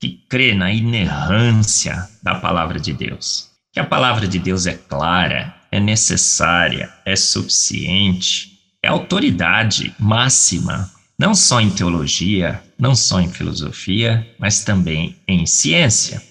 que crê na inerrância da palavra de Deus. Que a palavra de Deus é clara, é necessária, é suficiente, é autoridade máxima, não só em teologia, não só em filosofia, mas também em ciência.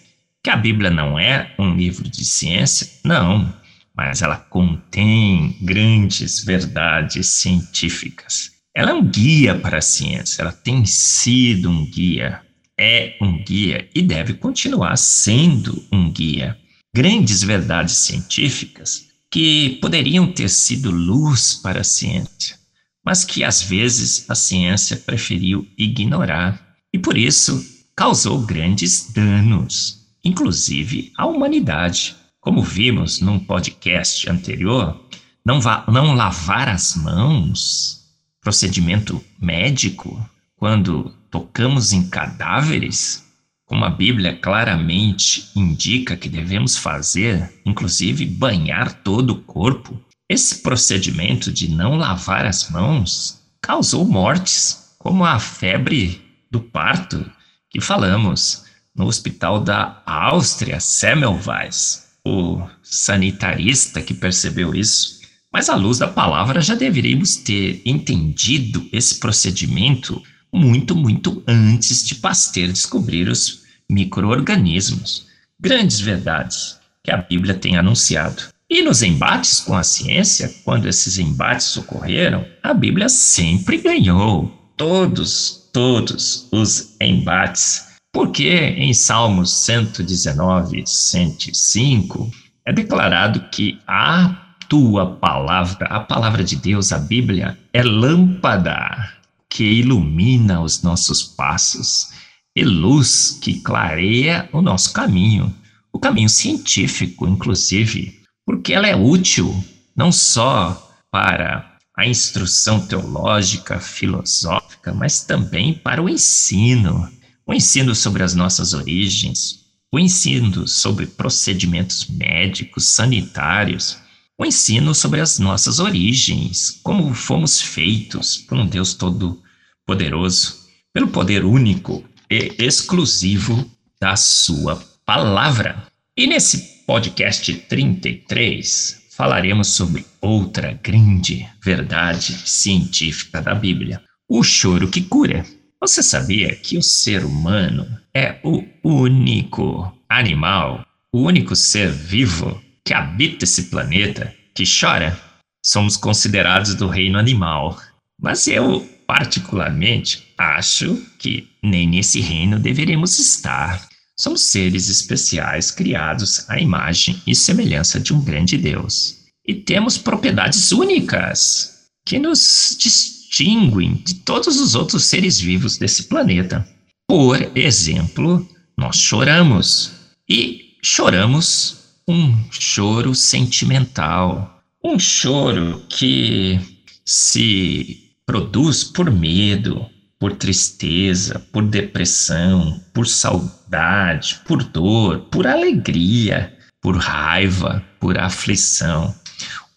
Que a Bíblia não é um livro de ciência? Não, mas ela contém grandes verdades científicas. Ela é um guia para a ciência, ela tem sido um guia, é um guia e deve continuar sendo um guia. Grandes verdades científicas que poderiam ter sido luz para a ciência, mas que às vezes a ciência preferiu ignorar e por isso causou grandes danos inclusive a humanidade. Como vimos num podcast anterior, não, não lavar as mãos, procedimento médico, quando tocamos em cadáveres, como a Bíblia claramente indica que devemos fazer, inclusive banhar todo o corpo, esse procedimento de não lavar as mãos causou mortes, como a febre do parto que falamos no hospital da Áustria, Semmelweis, o sanitarista que percebeu isso. Mas à luz da palavra já deveríamos ter entendido esse procedimento muito, muito antes de Pasteur descobrir os microorganismos. Grandes verdades que a Bíblia tem anunciado. E nos embates com a ciência, quando esses embates ocorreram, a Bíblia sempre ganhou. Todos, todos os embates porque em Salmos 119, 105, é declarado que a tua palavra, a palavra de Deus, a Bíblia, é lâmpada que ilumina os nossos passos e luz que clareia o nosso caminho, o caminho científico, inclusive, porque ela é útil não só para a instrução teológica, filosófica, mas também para o ensino o ensino sobre as nossas origens, o ensino sobre procedimentos médicos, sanitários, o ensino sobre as nossas origens, como fomos feitos por um Deus todo-poderoso, pelo poder único e exclusivo da Sua palavra. E nesse podcast 33, falaremos sobre outra grande verdade científica da Bíblia: o choro que cura. Você sabia que o ser humano é o único animal, o único ser vivo que habita esse planeta que chora? Somos considerados do reino animal, mas eu, particularmente, acho que nem nesse reino deveremos estar. Somos seres especiais criados à imagem e semelhança de um grande Deus. E temos propriedades únicas que nos distinguem de todos os outros seres vivos desse planeta. Por exemplo, nós choramos e choramos um choro sentimental, um choro que se produz por medo, por tristeza, por depressão, por saudade, por dor, por alegria, por raiva, por aflição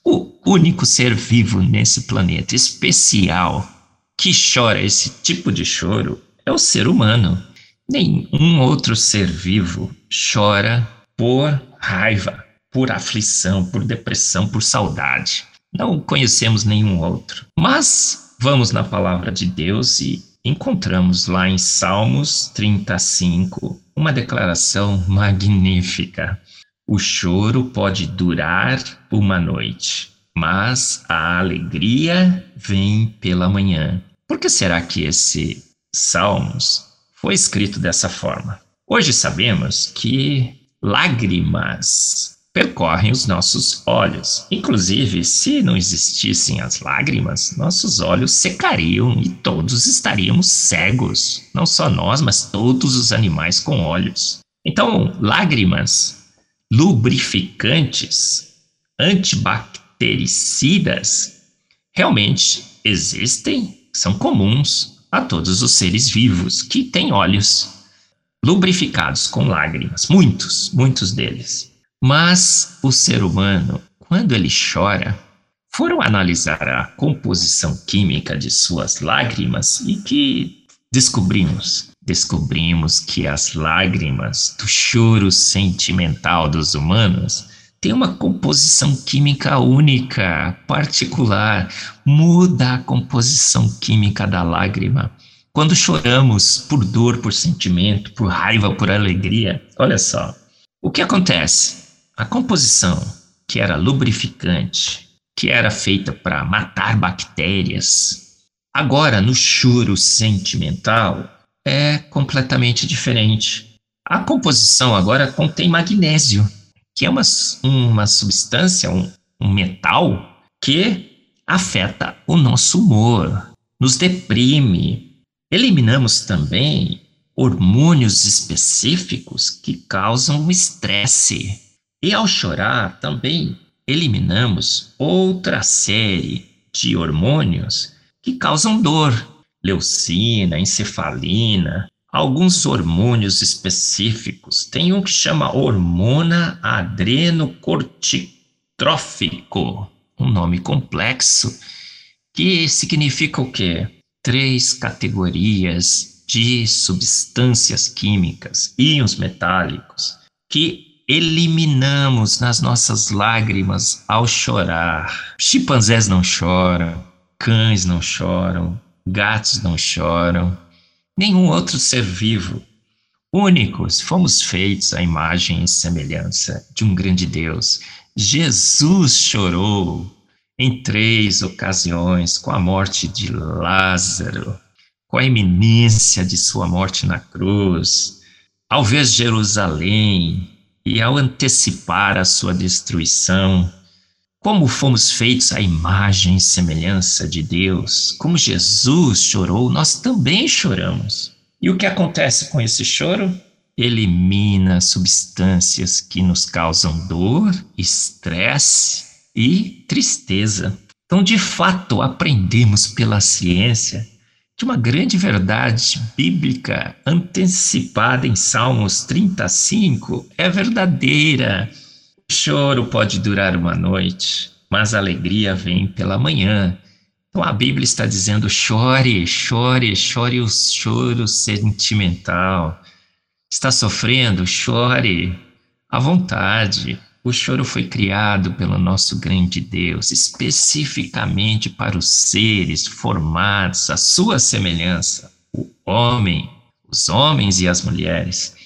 o único ser vivo nesse planeta especial que chora esse tipo de choro é o ser humano. Nenhum outro ser vivo chora por raiva, por aflição, por depressão, por saudade. Não conhecemos nenhum outro. Mas vamos na palavra de Deus e encontramos lá em Salmos 35 uma declaração magnífica. O choro pode durar uma noite, mas a alegria vem pela manhã. Por que será que esse Salmos foi escrito dessa forma? Hoje sabemos que lágrimas percorrem os nossos olhos. Inclusive, se não existissem as lágrimas, nossos olhos secariam e todos estaríamos cegos. Não só nós, mas todos os animais com olhos. Então, lágrimas lubrificantes, antibactericidas, realmente existem, são comuns a todos os seres vivos que têm olhos lubrificados com lágrimas, muitos, muitos deles. Mas o ser humano, quando ele chora, foram analisar a composição química de suas lágrimas e que descobrimos, descobrimos que as lágrimas do choro sentimental dos humanos têm uma composição química única, particular, muda a composição química da lágrima. Quando choramos por dor, por sentimento, por raiva, por alegria, olha só, o que acontece? A composição, que era lubrificante, que era feita para matar bactérias, agora no choro sentimental é completamente diferente. A composição agora contém magnésio, que é uma, uma substância, um, um metal que afeta o nosso humor, nos deprime. Eliminamos também hormônios específicos que causam estresse. E ao chorar, também eliminamos outra série de hormônios que causam dor, leucina, encefalina, alguns hormônios específicos. Tem um que chama hormona adrenocorticotrófico, um nome complexo, que significa o quê? Três categorias de substâncias químicas, íons metálicos, que eliminamos nas nossas lágrimas ao chorar. Chimpanzés não choram, cães não choram, gatos não choram, nenhum outro ser vivo. Únicos, fomos feitos à imagem e semelhança de um grande Deus. Jesus chorou em três ocasiões com a morte de Lázaro, com a iminência de sua morte na cruz, ao ver Jerusalém e ao antecipar a sua destruição, como fomos feitos à imagem e semelhança de Deus, como Jesus chorou, nós também choramos. E o que acontece com esse choro? Elimina substâncias que nos causam dor, estresse e tristeza. Então, de fato, aprendemos pela ciência de uma grande verdade bíblica antecipada em Salmos 35 é verdadeira. O choro pode durar uma noite, mas a alegria vem pela manhã. Então a Bíblia está dizendo: chore, chore, chore o choro sentimental. Está sofrendo? Chore à vontade. O choro foi criado pelo nosso grande Deus, especificamente para os seres formados à sua semelhança, o homem, os homens e as mulheres,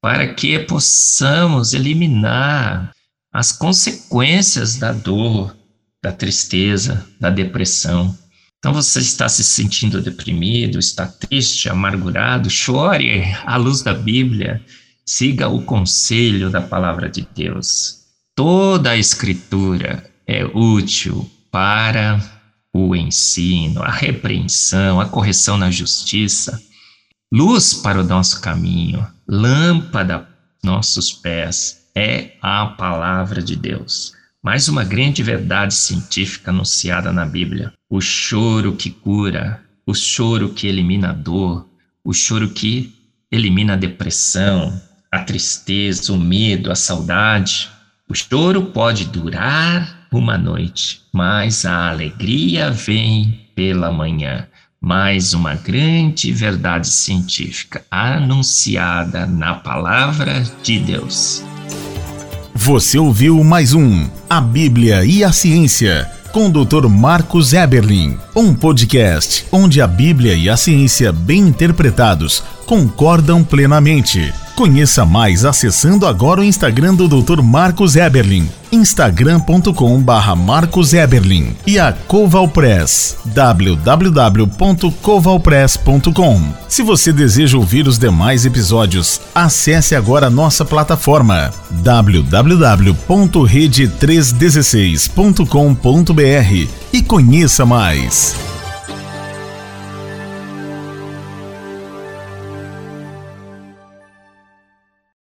para que possamos eliminar as consequências da dor, da tristeza, da depressão. Então você está se sentindo deprimido, está triste, amargurado, chore à luz da Bíblia Siga o conselho da palavra de Deus. Toda a escritura é útil para o ensino, a repreensão, a correção na justiça, luz para o nosso caminho, lâmpada nossos pés, é a palavra de Deus. Mais uma grande verdade científica anunciada na Bíblia: o choro que cura, o choro que elimina a dor, o choro que elimina a depressão, a tristeza, o medo, a saudade. O choro pode durar uma noite, mas a alegria vem pela manhã. Mais uma grande verdade científica anunciada na palavra de Deus. Você ouviu mais um A Bíblia e a Ciência com o Dr. Marcos Eberlin, um podcast onde a Bíblia e a ciência bem interpretados concordam plenamente. Conheça mais acessando agora o Instagram do Dr. Marcos Eberlin, instagram.com barra Marcos Eberlin e a Coval Press, www.covalpress.com. Se você deseja ouvir os demais episódios, acesse agora nossa plataforma www.rede316.com.br e conheça mais.